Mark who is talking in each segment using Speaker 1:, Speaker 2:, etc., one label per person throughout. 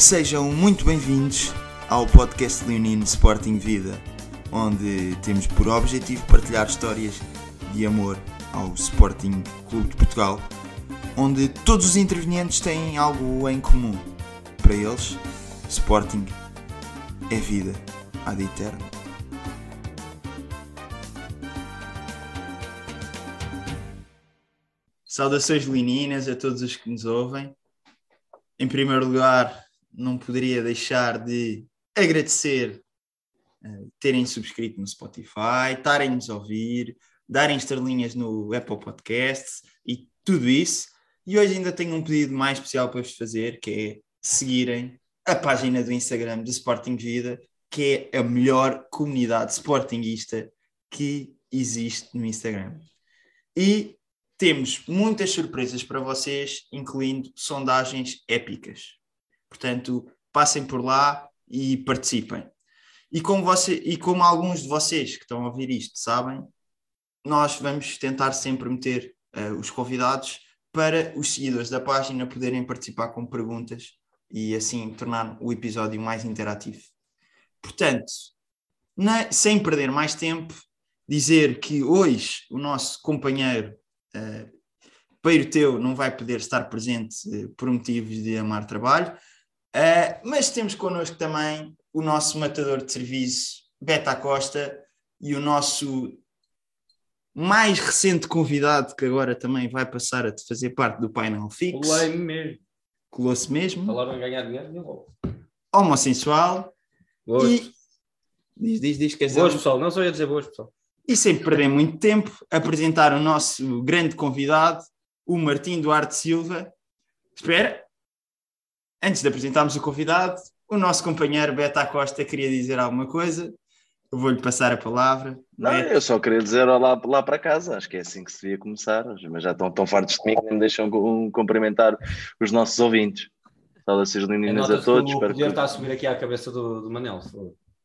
Speaker 1: Sejam muito bem-vindos ao podcast Leonino Sporting Vida, onde temos por objetivo partilhar histórias de amor ao Sporting Clube de Portugal, onde todos os intervenientes têm algo em comum. Para eles, Sporting é vida ad eterno. Saudações leoninas a todos os que nos ouvem. Em primeiro lugar, não poderia deixar de agradecer uh, terem subscrito no Spotify, estarem-nos a ouvir, darem estrelinhas no Apple Podcasts e tudo isso. E hoje ainda tenho um pedido mais especial para vos fazer, que é seguirem a página do Instagram do Sporting Vida, que é a melhor comunidade sportinguista que existe no Instagram. E temos muitas surpresas para vocês, incluindo sondagens épicas. Portanto, passem por lá e participem. E como, você, e como alguns de vocês que estão a ouvir isto sabem, nós vamos tentar sempre meter uh, os convidados para os seguidores da página poderem participar com perguntas e assim tornar o episódio mais interativo. Portanto, na, sem perder mais tempo, dizer que hoje o nosso companheiro uh, Peiro Teu não vai poder estar presente uh, por motivos de amar trabalho, uh, mas temos connosco também o nosso matador de serviço, Beta Costa, e o nosso mais recente convidado, que agora também vai passar a fazer parte do painel fixo.
Speaker 2: Colei mesmo.
Speaker 1: Colou-se mesmo.
Speaker 2: Falaram em ganhar dinheiro, eu vou.
Speaker 1: Homossexual.
Speaker 2: Boas.
Speaker 1: E... Diz, diz, diz, quer dizer,
Speaker 2: Boas, pessoal. Não só ia dizer boas, pessoal.
Speaker 1: E sem perder muito tempo, apresentar o nosso grande convidado, o Martim Duarte Silva. Espera, antes de apresentarmos o convidado, o nosso companheiro Beta Costa queria dizer alguma coisa. Eu vou-lhe passar a palavra.
Speaker 3: Não,
Speaker 1: Beto.
Speaker 3: eu só queria dizer olá lá para casa, acho que é assim que se devia começar, mas já estão tão fartos de mim que nem me deixam cu- cumprimentar os nossos ouvintes. Saudações leoninas a todos.
Speaker 2: que O poder
Speaker 3: que-
Speaker 2: está a subir aqui à cabeça do, do Manel.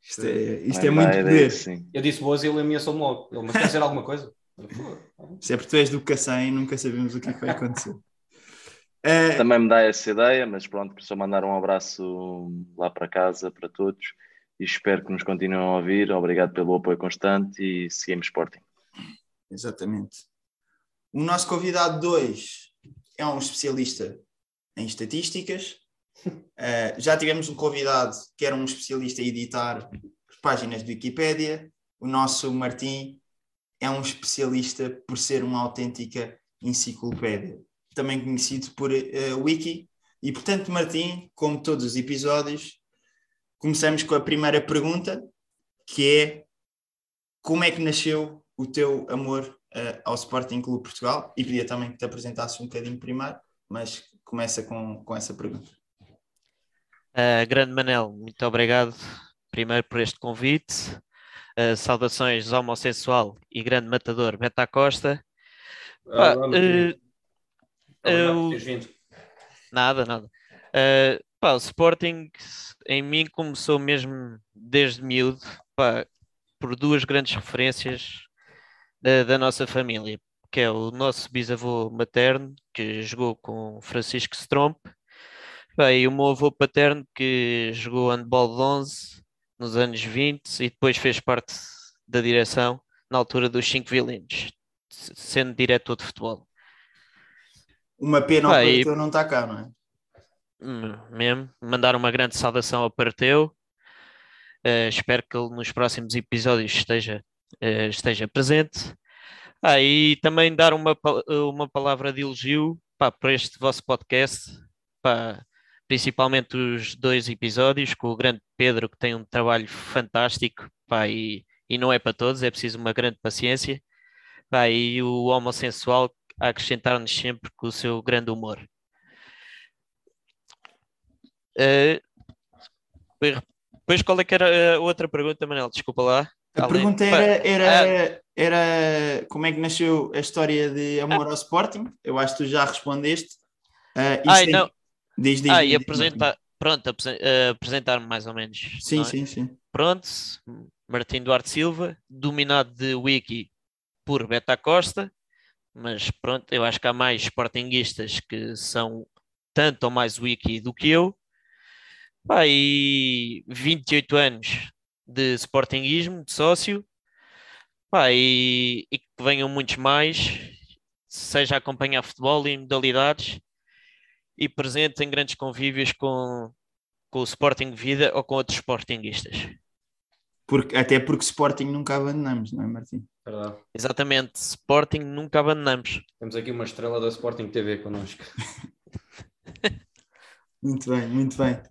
Speaker 1: Isto é, isto é muito
Speaker 3: vai,
Speaker 1: poder.
Speaker 3: sim.
Speaker 2: Eu disse boas e ele ameaçou-me logo. Ele, mas quer dizer alguma coisa?
Speaker 1: Isto é porque tu és do Cacém e nunca sabemos o que é que vai acontecer. Eh,
Speaker 3: Também me dá essa ideia, mas pronto, só mandar um abraço lá para casa para todos e espero que nos continuem a ouvir. Obrigado pelo apoio constante e seguimos Sporting.
Speaker 1: Exatamente. O nosso convidado 2 é um especialista em estatísticas. Uh, já tivemos um convidado que era um especialista em editar páginas de Wikipédia. O nosso Martim é um especialista por ser uma autêntica enciclopédia, também conhecido por uh, Wiki. E portanto, Martim, como todos os episódios, começamos com a primeira pergunta, que é como é que nasceu o teu amor eh, ao Sporting Clube Portugal? E pedia também que te apresentasse um bocadinho primeiro, mas começa com, com essa pergunta.
Speaker 4: Uh, grande Manel, muito obrigado primeiro por este convite. Uh, saudações homossexual e grande matador Beta Costa.
Speaker 2: Ah,
Speaker 4: uh, Nada, nada. Uh, pá, o Sporting em mim começou mesmo desde miúdo, pá, por duas grandes referências da, da nossa família, que é o nosso bisavô materno, que jogou com Francisco Stromp, e o meu avô paterno, que jogou handball de 11 nos anos 20 e depois fez parte da direção na altura dos cinco violinos, sendo diretor de futebol.
Speaker 1: Uma pena
Speaker 4: Pá,
Speaker 1: o
Speaker 4: e-
Speaker 1: não está cá, não é?
Speaker 4: Hum, mesmo, mandar uma grande saudação ao Parteu. Eh, espero que ele nos próximos episódios esteja, eh, esteja presente. Ah, e também dar uma, uma palavra de elogio pá, para este vosso podcast, pá, principalmente os dois episódios, com o grande Pedro, que tem um trabalho fantástico pá, e, e não é para todos, é preciso uma grande paciência. Pá, e o homossexual a acrescentar-nos sempre com o seu grande humor. Eh, depois- qual é que era a outra pergunta, Manel? Desculpa lá.
Speaker 1: A
Speaker 4: Além-
Speaker 1: pergunta era, era, era como é que nasceu a história de amor ao Sporting? Eu acho que tu já respondeste. Ah, isto
Speaker 4: Ai,
Speaker 1: tem-
Speaker 4: não.
Speaker 1: Diz, diz,
Speaker 4: Ah,
Speaker 1: diz,
Speaker 4: e apresentar, pronto, apresen- apresentar-me mais ou menos.
Speaker 1: Sim,
Speaker 4: é?
Speaker 1: sim, sim.
Speaker 4: Pronto, Martim Duarte Silva, dominado de wiki por Beta Costa, mas pronto, eu acho que há mais sportinguistas que são tanto ou mais wiki do que eu. Pá, e 28 anos de Sportingismo, de sócio. Pá, e, e que venham muitos mais, seja acompanhar futebol e modalidades e presente em grandes convívios com, com o Sporting Vida ou com outros Sportingistas.
Speaker 1: Porque, até porque Sporting nunca abandonamos, não é, Martim?
Speaker 2: Verdade.
Speaker 4: Exatamente, Sporting nunca abandonamos.
Speaker 2: Temos aqui uma estrela da Sporting TV connosco.
Speaker 1: Muito bem, muito bem.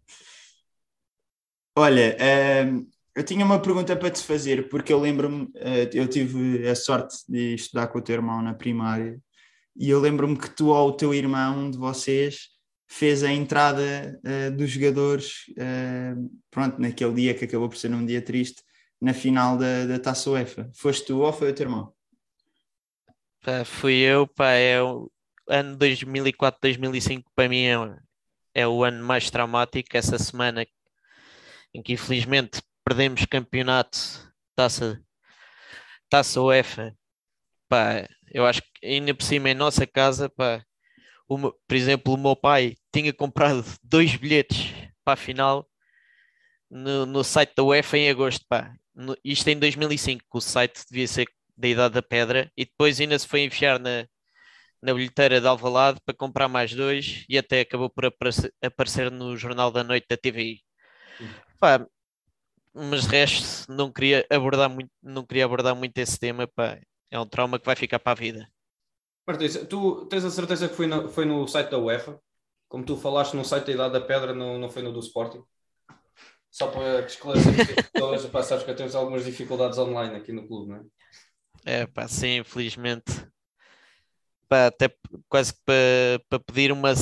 Speaker 1: Olha, ehm, eu tinha uma pergunta para te fazer, porque eu lembro-me, eh, eu tive a sorte de estudar com o teu irmão na primária, e eu lembro-me que tu ou o teu irmão, um de vocês, fez a entrada eh, dos jogadores, eh, pronto, naquele dia que acabou por ser um dia triste, na final da, da Taça UEFA. Foste tu ou foi o teu irmão?
Speaker 4: Pá, fui eu, pá, é o ano 2004, 2005 para mim é, é o ano mais traumático, essa semana em que infelizmente perdemos campeonato, taça, taça UEFA, pá, eu acho que ainda por cima em nossa casa, pá, uma, por exemplo, o meu pai tinha comprado dois bilhetes para a final no, no site da UEFA em agosto, pá. No, isto em 2005, que o site devia ser da Idade da Pedra, e depois ainda se foi enfiar na, na bilheteira de Alvalade para comprar mais dois e até acabou por aparecer, no Jornal da Noite da TVI. Pá, mas de resto não queria abordar muito, não queria abordar muito esse tema, pá. É um trauma que vai ficar para a vida.
Speaker 2: Martins, tu tens a certeza que foi no, foi no site da UEFA? Como tu falaste no site da Idade da Pedra, não, não foi no do Sporting? Só para esclarecer as pessoas, pá, sabes que temos algumas dificuldades online aqui no clube, não é?
Speaker 4: É pá, sim, infelizmente. Pá, até quase que para, para pedir uma,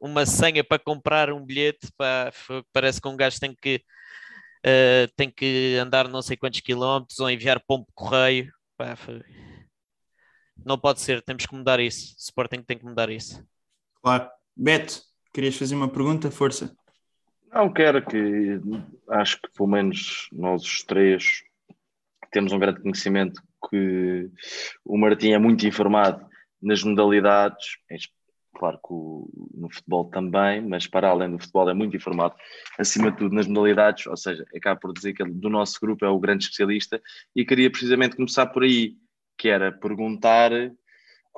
Speaker 4: uma senha para comprar um bilhete, pá, parece que um gajo tem que, eh, tem que andar não sei quantos quilómetros ou enviar pombo correio. Pá, Não pode ser, temos que mudar isso. O Sporting tem que mudar isso.
Speaker 1: Claro. Beto, querias fazer uma pergunta? Força.
Speaker 3: Não quero que acho que pelo menos nós os três temos um grande conhecimento que o Martim é muito informado nas modalidades, claro que no futebol também, mas para além do futebol é muito informado acima de tudo nas modalidades, ou seja, acaba por dizer que do nosso grupo é o grande especialista e queria precisamente começar por aí, que era perguntar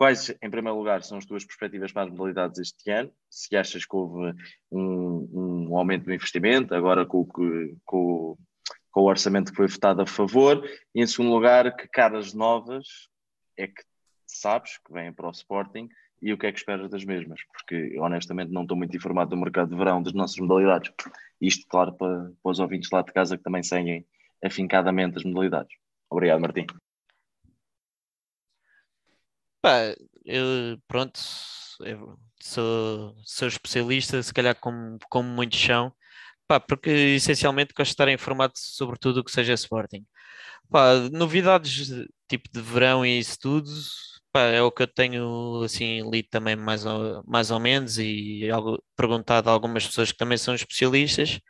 Speaker 3: quais, em primeiro lugar, são as tuas perspectivas para as modalidades este ano, se achas que houve um, um aumento do investimento, agora com, com, com o orçamento que foi votado a favor, e em segundo lugar, que caras novas é que sabes que vêm para o Sporting e o que é que esperas das mesmas, porque honestamente não estou muito informado do mercado de verão das nossas modalidades. Isto, claro, para, para os ouvintes lá de casa que também seguem afincadamente as modalidades. Obrigado, Martim.
Speaker 4: Pá, eu, pronto, eu sou, sou especialista, se calhar como, como muitos são, pá, porque essencialmente gosto de estar informado sobre tudo o que seja Sporting. Pá, novidades de- tipo de verão e isso tudo, pá, é o que eu tenho assim lido também mais ou, mais ou menos e algo, perguntado a algumas pessoas que também são especialistas.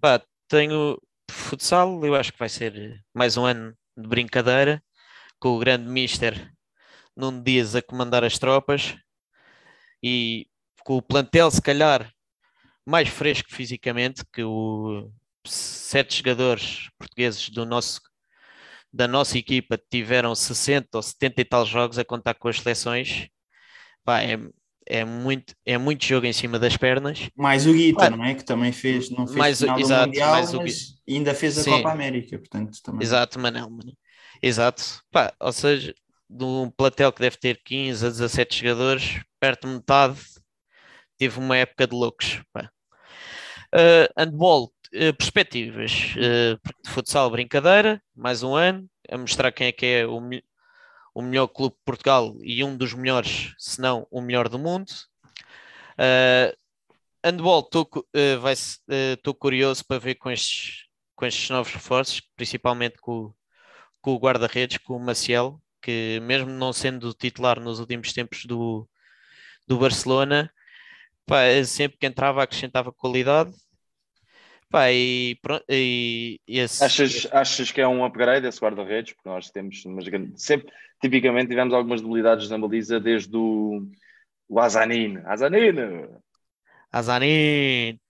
Speaker 4: Pá, tenho futsal, eu acho que vai ser mais um ano de brincadeira, com o grande Mister Nuno Dias a comandar as tropas e com o plantel, se calhar, mais fresco fisicamente, que o sete jogadores portugueses do nosso, da nossa equipa tiveram 60 ou 70 e tal jogos a contar com as seleções. Pá, é, é, muito, é muito jogo em cima das pernas.
Speaker 1: Mais o Guita,
Speaker 4: Pá,
Speaker 1: não é? Que também fez, não fez
Speaker 4: mais
Speaker 1: final
Speaker 4: exato,
Speaker 1: Mundial,
Speaker 4: mais o
Speaker 1: ainda fez a
Speaker 4: Sim.
Speaker 1: Copa América, portanto também.
Speaker 4: Exato, Manel. Exato. Pá, ou seja, de um plantel que deve ter 15 a 17 jogadores, perto de metade teve uma época de loucos. Uh, handball, uh, perspectivas. Uh, futsal, brincadeira, mais um ano, a mostrar quem é que é o, me- o melhor clube de Portugal e um dos melhores, se não o melhor do mundo. Uh, handball, estou curioso para ver com estes, com estes novos reforços, principalmente com, com o guarda-redes, com o Maciel, que mesmo não sendo titular nos últimos tempos do, do Barcelona, pá, sempre que entrava acrescentava qualidade. Pá, e, e, e esse,
Speaker 3: Achas, achas que é um upgrade esse guarda-redes? Porque nós temos umas grandes. Sempre, tipicamente, tivemos algumas debilidades na baliza desde o, o Azanin. Azanin!
Speaker 4: Azanin.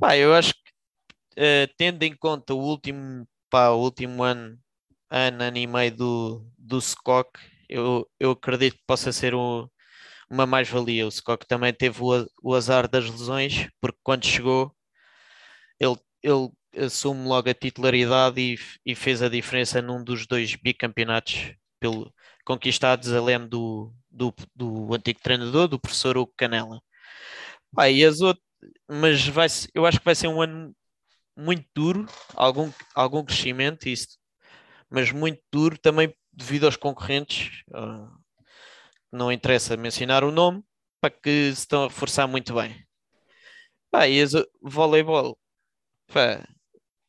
Speaker 4: Pá, eu acho que eh, tendo em conta o último, pá, o último ano, ano, ano e meio do, do Skok, eu, eu acredito que possa ser um, uma mais-valia. O Skok também teve o, o azar das lesões, porque quando chegou, ele, ele assume logo a titularidade e, e fez a diferença num dos dois bicampeonatos pelo, conquistados, a leme do, do, do antigo treinador, do professor Hugo Canela. Pá, e as outras, mas vai, eu acho que vai ser um ano muito duro, algum, algum crescimento, isso, mas muito duro também devido aos concorrentes. ah, não interessa mencionar o nome, para que se estão a reforçar muito bem. Pá, e o voleibol, pá,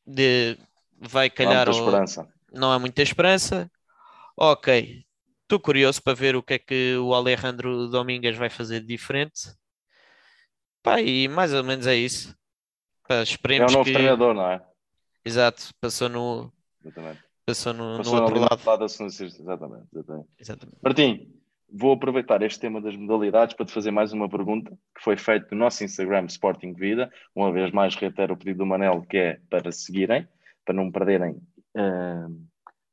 Speaker 4: de, vai
Speaker 3: Não há
Speaker 4: calhar
Speaker 3: muita esperança.
Speaker 4: não há muita esperança. Ok, estou curioso para ver o que é que o Alejandro Domingues vai fazer de diferente. Pá, e mais ou menos é isso. Pá,
Speaker 3: É o
Speaker 4: esperemos
Speaker 3: novo
Speaker 4: que.
Speaker 3: treinador, não é?
Speaker 4: Exato, passou no,
Speaker 3: Exatamente.
Speaker 4: Passou no, no
Speaker 3: Passou
Speaker 4: outro
Speaker 3: ali
Speaker 4: lado.
Speaker 3: do lado da Exatamente, exatamente.
Speaker 4: Exatamente.
Speaker 3: Martim, vou aproveitar este tema das modalidades para te fazer mais uma pergunta que foi feita no nosso Instagram Sporting Vida. Uma vez mais reitero o pedido do Manel que é para seguirem, para não perderem eh,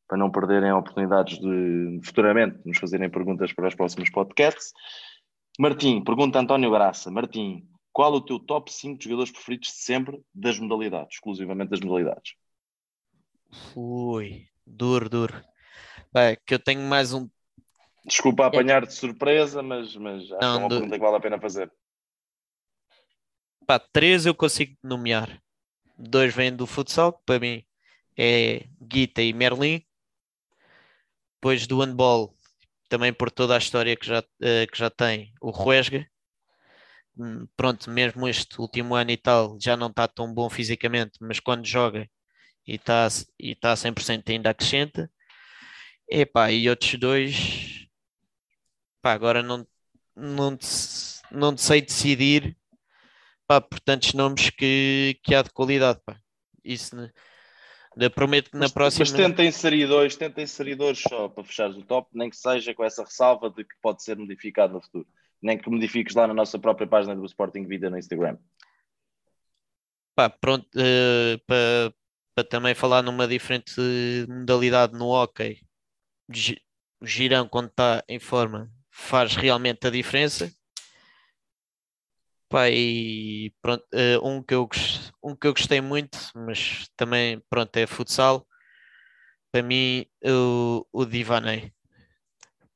Speaker 3: para não perderem oportunidades de futuramente nos fazerem perguntas para os próximos podcasts. Martim, pergunta António Graça. Martim, qual o teu top 5 de jogadores preferidos de sempre das modalidades, exclusivamente das modalidades?
Speaker 4: Ui, duro, duro. Pá, que eu tenho mais um.
Speaker 3: Desculpa apanhar de surpresa, mas, mas acho que é
Speaker 4: Não,
Speaker 3: uma
Speaker 4: do-
Speaker 3: pergunta que vale a pena fazer.
Speaker 4: Pá, três eu consigo nomear. Dois vêm do futsal, que para mim é Guita e Merlin. Depois do handball, também por toda a história que já, eh, que já tem, o Ruesga. Hum, Pronto, mesmo este último ano e tal, já não está tão bom fisicamente, mas quando joga e está e tá 100% ainda acrescenta. Epá, e outros dois, pá, agora não, não, te, não sei decidir pá, por tantos nomes que, que há de qualidade, pá. Isso? Eu prometo que na
Speaker 3: Mas,
Speaker 4: próxima.
Speaker 3: mas tenta inserir dois, tenta inserir dois só para fechares o top, nem que seja com essa ressalva de que pode ser modificado no futuro. Nem que modifiques lá na nossa própria página do Sporting Vida no Instagram.
Speaker 4: Pá, pronto, eh, para para também falar numa diferente modalidade no hockey, o Girão, quando está em forma, faz realmente a diferença. Pá, e pronto, eh, um que eu, um que eu gostei muito, mas também pronto, é futsal. Para mim, o, o Divanei.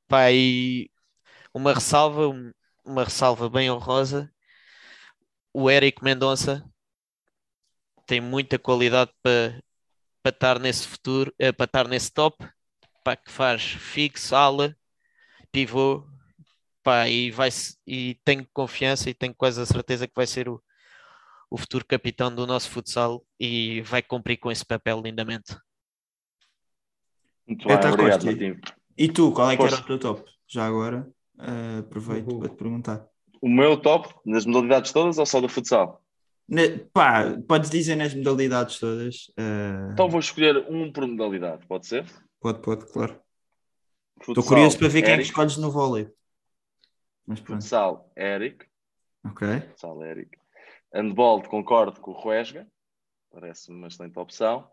Speaker 4: Pá, e uma ressalva, um- uma ressalva bem honrosa. O Eric Mendonça tem muita qualidade para para estar nesse futuro, eh, para estar nesse top, pá, que faz fixo, ala, pivô, pá, e vai e tenho confiança e tenho quase a certeza que vai ser o, o futuro capitão do nosso futsal e vai cumprir com esse papel lindamente.
Speaker 3: Muito bem,
Speaker 1: Eita,
Speaker 3: obrigado.
Speaker 1: E tu, qual é que era o teu top? Já agora, eh, aproveito
Speaker 2: Uhul.
Speaker 1: para te perguntar.
Speaker 3: O meu top, nas modalidades todas ou só do futsal?
Speaker 1: Ne- pá, podes dizer nas modalidades todas. eh,
Speaker 3: Então vou escolher um por modalidade, pode ser?
Speaker 1: Pode, pode, claro. Estou curioso para ver quem é que
Speaker 3: Eric.
Speaker 1: escolhes no vôlei. Mas pronto,
Speaker 3: Futsal, Eric.
Speaker 1: ok.
Speaker 3: Futsal, Eric. Handball, concordo com o Ruesga. Parece-me uma excelente opção.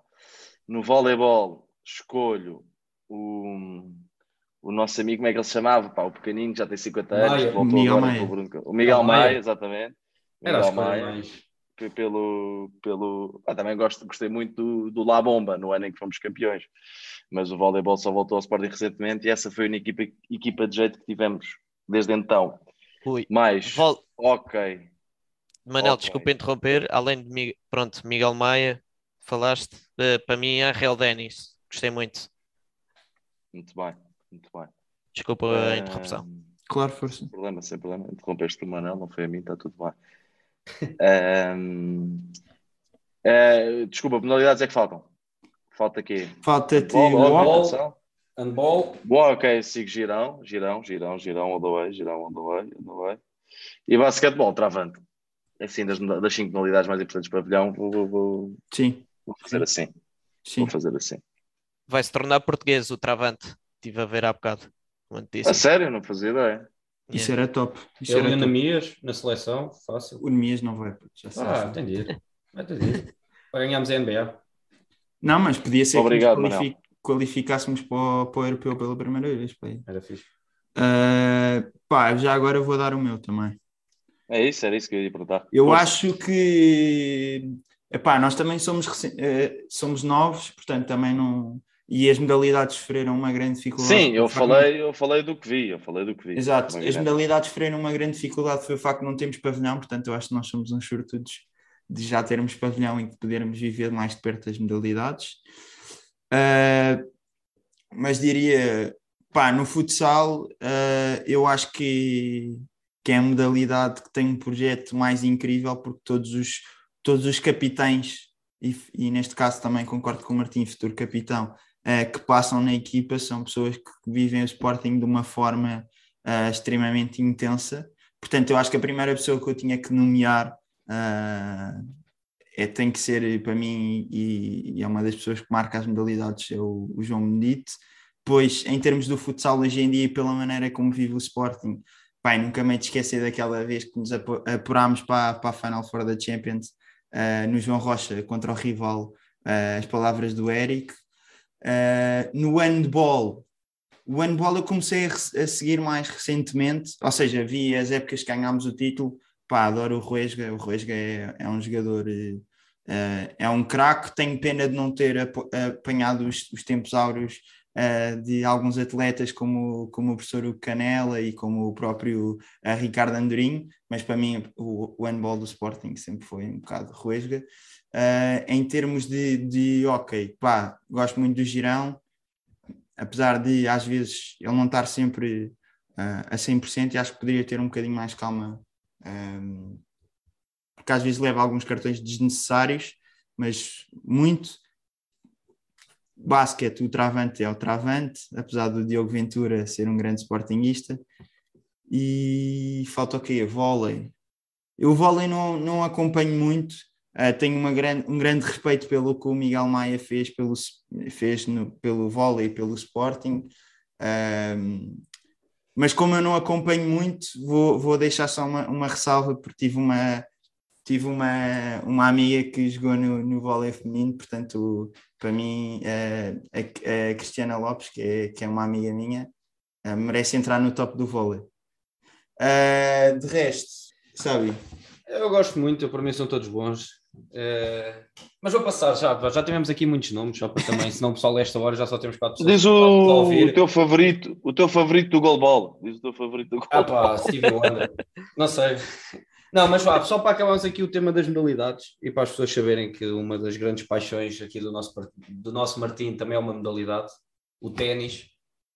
Speaker 3: No voleibol, escolho o, o nosso amigo, como é que ele se chamava? Pá, o pequenino, que já tem 50 anos.
Speaker 2: Maia.
Speaker 3: voltou
Speaker 1: Miguel
Speaker 3: agora
Speaker 1: Maia.
Speaker 3: Bruno- O Miguel
Speaker 2: Maia.
Speaker 3: Maia, exatamente. Miguel Maia.
Speaker 2: mais.
Speaker 3: Pe- pelo, pelo ah, também gosto, gostei muito do, do La Bomba no ano em que fomos campeões mas o voleibol só voltou ao Sporting recentemente e essa foi a única equipa, equipa de jeito que tivemos desde então
Speaker 4: Ui,
Speaker 3: mas
Speaker 4: vol-
Speaker 3: ok
Speaker 4: Manel,
Speaker 3: Ok.
Speaker 4: desculpa interromper, além de pronto, Miguel Maia, falaste, eh, para mim é Real Dennis, gostei muito.
Speaker 3: muito bem muito bem
Speaker 4: Desculpa a
Speaker 3: Ah,
Speaker 4: interrupção.
Speaker 1: Claro, força.
Speaker 3: sem problema sem problema interrompeste o Manel não foi a mim está tudo bem Ahm, ah, desculpa modalidades é que faltam falta aqui
Speaker 1: Falta-te
Speaker 3: Handball, Bom, ok, sigo girão, girão, girão, girão, all the way, girão, all the way, all the way. E basquetebol, travante. Assim, das, das cinco modalidades mais importantes para pavilhão, vou, vou, vou,
Speaker 1: Sim,
Speaker 3: vou fazer assim.
Speaker 1: sim.
Speaker 3: Vou fazer assim.
Speaker 4: Vai se tornar português o Travante, estive a ver há bocado.
Speaker 3: A sério, não fazia ideia.
Speaker 1: Isso era top. Isso
Speaker 2: ele
Speaker 1: era
Speaker 2: e
Speaker 1: top.
Speaker 2: Anamias na seleção, fácil.
Speaker 1: O Nemias não vai, já sabes.
Speaker 2: Ah, ter de. Para ganharmos a NBA.
Speaker 1: Não, mas podia ser
Speaker 3: Obrigado,
Speaker 1: que nos qualifi- qualificássemos para o, para o europeu pela primeira vez. pá.
Speaker 2: Era fixe.
Speaker 1: Ah, pá, já agora vou dar o meu também.
Speaker 3: É isso, era isso que eu ia perguntar.
Speaker 1: Eu
Speaker 3: Força.
Speaker 1: acho que epá, nós também somos, eh, somos novos, portanto também não. E as modalidades sofreram uma grande dificuldade.
Speaker 3: Sim, eu falei, eu falei do que vi, eu falei do que vi.
Speaker 1: Exato, as modalidades sofreram uma grande dificuldade foi o facto de não termos pavilhão, portanto eu acho que nós somos uns sortudos de já termos pavilhão e de podermos viver mais de perto as modalidades. Ah, mas diria, pá, no futsal ah, eu acho que, que é a modalidade que tem um projeto mais incrível porque todos os, todos os capitães, e, e neste caso também concordo com o Martim, futuro capitão, eh, que passam na equipa são pessoas que vivem o Sporting de uma forma eh, extremamente intensa. Portanto, eu acho que a primeira pessoa que eu tinha que nomear eh, é, tem que ser para mim, e, e é uma das pessoas que marca as modalidades, é o, o João Benedito. Pois, em termos do futsal hoje em dia, e pela maneira como vive o Sporting, pai, nunca me esquecer daquela vez que nos apu- apurámos para, para a Final Four da Champions eh, no João Rocha contra o rival, eh, as palavras do Eric. Eh, no handball, o handball eu comecei a, a seguir mais recentemente, ou seja, vi as épocas que ganhámos o título, pá, adoro o Ruesga, o Ruesga é, é um jogador, eh, é um craque, tenho pena de não ter apo- apanhado os, os tempos áureos eh, de alguns atletas como, como o professor Canela e como o próprio Ricardo Andorinho, mas para mim o, o handball do Sporting sempre foi um bocado Ruesga. Eh, em termos de, de hockey, pá, gosto muito do Girão, apesar de às vezes ele não estar sempre ah, a 100% e acho que poderia ter um bocadinho mais calma, ahm, porque às vezes leva alguns cartões desnecessários, mas muito. Basquete, o travante é o travante, apesar do Diogo Ventura ser um grande sportinguista. E falta o quê? Vôlei. Eu o vôlei não, não acompanho muito, ah, tenho uma grande, um grande respeito pelo que o Miguel Maia fez pelo, fez no, pelo vôlei e pelo Sporting. Ahm, mas como eu não acompanho muito, vou, vou deixar só uma, uma ressalva, porque tive uma, tive uma, uma amiga que jogou no, no vôlei feminino, portanto, para mim, eh, a, a Cristiana Lopes, que é, que é uma amiga minha, eh, merece entrar no top do vôlei. Ah, de resto, sabe?
Speaker 2: Eu gosto muito, para mim são todos bons. Eh, mas vou passar já, já tivemos aqui muitos nomes, só para também, senão o pessoal esta hora já só temos quatro pessoas
Speaker 3: Diz o, o teu favorito, o teu favorito do goalball. Diz o teu favorito do
Speaker 2: Ah
Speaker 3: goalball.
Speaker 2: pá, Stevie Wonder. Não sei. Não, mas vá, só para acabarmos aqui o tema das modalidades e para as pessoas saberem que uma das grandes paixões aqui do nosso, do nosso Martim também é uma modalidade, o ténis.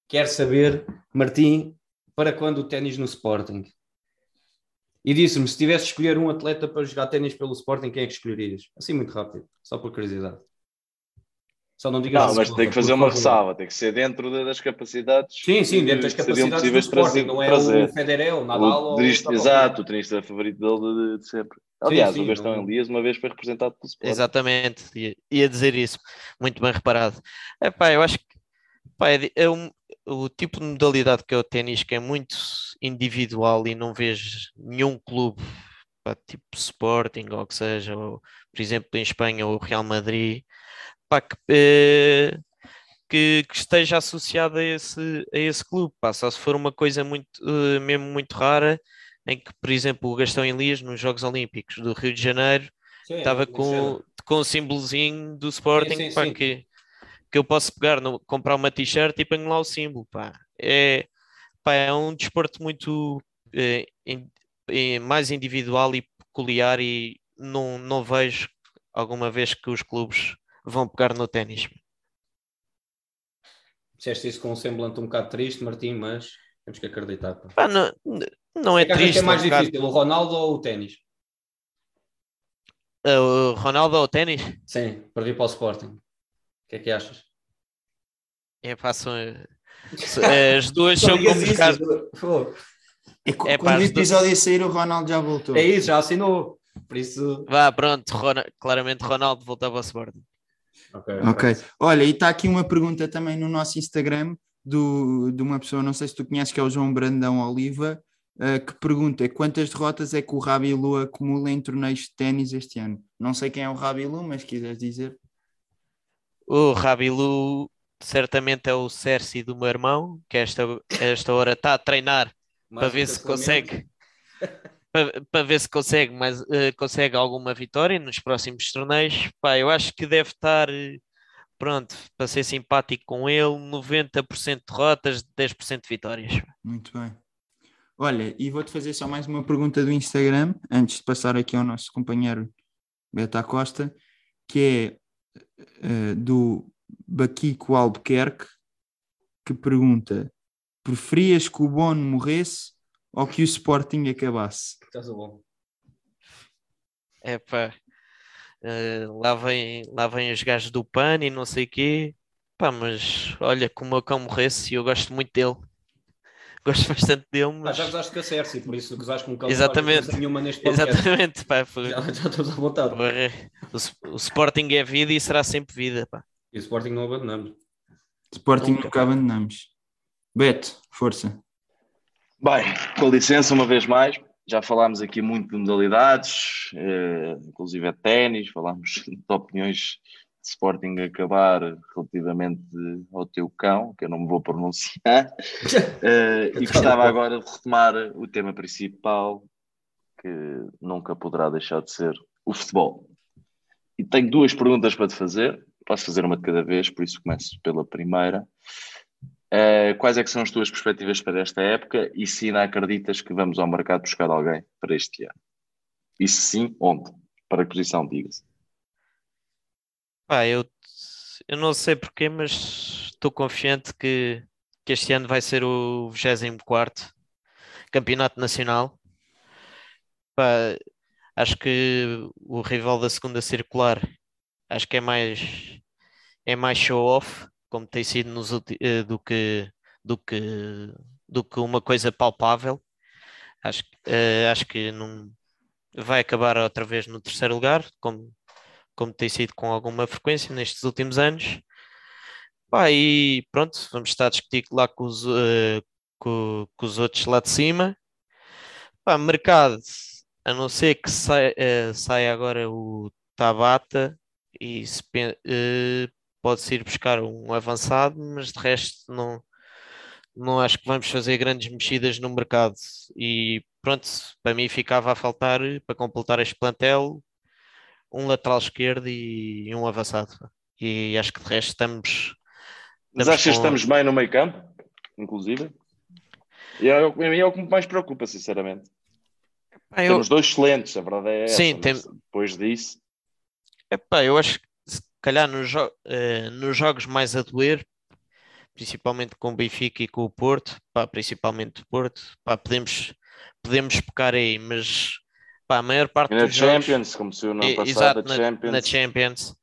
Speaker 2: Quero saber, Martim, para quando o ténis no Sporting? E disse-me, se tivesse de escolher um atleta para jogar ténis pelo Sporting, quem é que escolherias? Assim muito rápido, só por curiosidade. Só não digas
Speaker 3: Não,
Speaker 2: assim,
Speaker 3: mas tem que fazer uma ressalva, tem que ser dentro da- das capacidades.
Speaker 2: Sim, sim, dentro das capacidades do Sporting, não é
Speaker 3: trazer.
Speaker 2: o Federer, o Nadal
Speaker 3: O
Speaker 2: o
Speaker 3: exato, o tenista favorito dele de, de sempre. Aliás,
Speaker 2: sim,
Speaker 3: o Gastão
Speaker 2: não-
Speaker 3: Elias uma vez foi representado pelo Sporting.
Speaker 4: Exatamente, ia, ia dizer isso, muito bem reparado. Epá, eu acho que pá, é, é um- o tipo de modalidade que é o ténis que é muito individual e não vejo nenhum clube, pá, tipo Sporting ou que seja, ou, por exemplo em Espanha o Real Madrid, pá, que, eh, que, que esteja associado a esse, a esse clube, pá, só se for uma coisa muito, eh, mesmo muito rara, em que, por exemplo, o Gastão Elias nos Jogos Olímpicos do Rio de Janeiro
Speaker 2: Sim,
Speaker 4: estava com, com o símbolozinho do Sporting
Speaker 2: sim,
Speaker 4: pá,
Speaker 2: sim.
Speaker 4: Que, que eu posso pegar, no, comprar uma t-shirt e ponho lá o símbolo. Pá. É, pá, é um desporto muito in- eh, mais individual e peculiar e não, não vejo alguma vez que os clubes vão pegar no ténis.
Speaker 2: Disseste isso com um semblante um bocado triste, Martim, mas temos que acreditar. pá.
Speaker 4: Não, não é
Speaker 2: O que é que achas
Speaker 4: triste.
Speaker 2: é mais
Speaker 4: um bocado.
Speaker 2: difícil, o Ronaldo ou o ténis?
Speaker 4: O Ronaldo ao ténis?
Speaker 2: Sim, para vir para o Sporting. O que é que achas?
Speaker 4: É, pá, são, eh, as duas são
Speaker 1: cu-
Speaker 4: É, pá,
Speaker 1: quando o episódio sair, o Ronaldo já voltou.
Speaker 2: É isso, já assinou. Por isso.
Speaker 4: Vá, pronto, Rona- claramente Ronaldo voltava ao Sporting.
Speaker 2: Ok.
Speaker 1: Ok. Olha, e está aqui uma pergunta também no nosso Instagram do, de uma pessoa, não sei se tu conheces, que é o João Brandão Oliva, uh, que pergunta quantas derrotas é que o Rabilu acumula em torneios de ténis este ano? Não sei quem é o Rabilu, mas se quiseres dizer.
Speaker 4: O Rabilu certamente é o Cersei do meu irmão, que esta, esta hora está a treinar para ver se consegue para, para ver se consegue, mas uh, consegue alguma vitória nos próximos torneios. Pá, eu acho que deve estar pronto, para ser simpático com ele, 90% de derrotas, 10% de vitórias.
Speaker 1: Muito bem. Olha, e vou-te fazer só mais uma pergunta do Instagram, antes de passar aqui ao nosso companheiro Beta Costa, que é uh, do Baquico Albuquerque, que pergunta: preferias que o Bono morresse ou que o Sporting acabasse?
Speaker 2: Estás bom.
Speaker 4: É pá, uh, lá, vem, lá vem os gajos do PAN e não sei o quê. Pá, mas olha, como o meu cão morresse, eu gosto muito dele. Gosto bastante dele, mas...
Speaker 2: Ah, já gozaste com a Cersei, por isso gozaste com o cão
Speaker 4: Exatamente.
Speaker 2: não nenhuma neste podcast.
Speaker 4: Exatamente, pá. Foi...
Speaker 2: Já, já estamos à vontade.
Speaker 4: O, o, Sporting é vida e será sempre vida, pá.
Speaker 2: E o Sporting não abandonamos.
Speaker 1: Sporting nunca, nunca abandonamos. Beto, força.
Speaker 3: Bem, com licença uma vez mais, já falámos aqui muito de modalidades, eh, inclusive é ténis, falámos de opiniões de Sporting acabar relativamente ao teu cão, que eu não me vou pronunciar, eh, e gostava agora de retomar o tema principal, que nunca poderá deixar de ser o futebol. E tenho duas perguntas para te fazer, posso fazer uma de cada vez, por isso começo pela primeira. Uh, quais é que são as tuas perspectivas para esta época e se ainda acreditas que vamos ao mercado buscar alguém para este ano? E se sim, onde? Para que posição, diga-se?
Speaker 4: Pá, eu, eu não sei porquê, mas estou confiante que, que este ano vai ser o 24 Campeonato Nacional. Pá, acho que o rival da segunda circular acho que é mais é mais show off como tem sido nos, eh, do, que, do, que, do que uma coisa palpável. Acho, uh, acho que não vai acabar outra vez no terceiro lugar, como, como tem sido com alguma frequência nestes últimos anos. Pá, e pronto, vamos estar a discutir lá com os, uh, com, com, os outros lá de cima. Pá, mercado, a não ser que saia, uh, saia agora o Tabata e se, uh, pode-se ir buscar um avançado, mas de resto não, não acho que vamos fazer grandes mexidas no mercado. E pronto, para mim ficava a faltar, para completar este plantel, um lateral esquerdo e um avançado. E acho que de resto estamos. estamos
Speaker 3: mas achas que com... estamos bem no meio campo, inclusive? E é, é, é o que me mais preocupa, sinceramente. Ah, eu... Temos dois excelentes, a verdade é essa. Sim, tem... depois disso.
Speaker 4: Epá, eu acho que calhar nos, jo uh, nos jogos mais a doer, principalmente com o Benfica e com o Porto, pá, principalmente o Porto, pá, podemos, podemos pecar aí, mas pá, a maior parte
Speaker 3: e
Speaker 4: dos
Speaker 3: Champions,
Speaker 4: jogos...
Speaker 3: como se eu não passado exato,
Speaker 4: na,
Speaker 3: Champions.
Speaker 4: na Champions,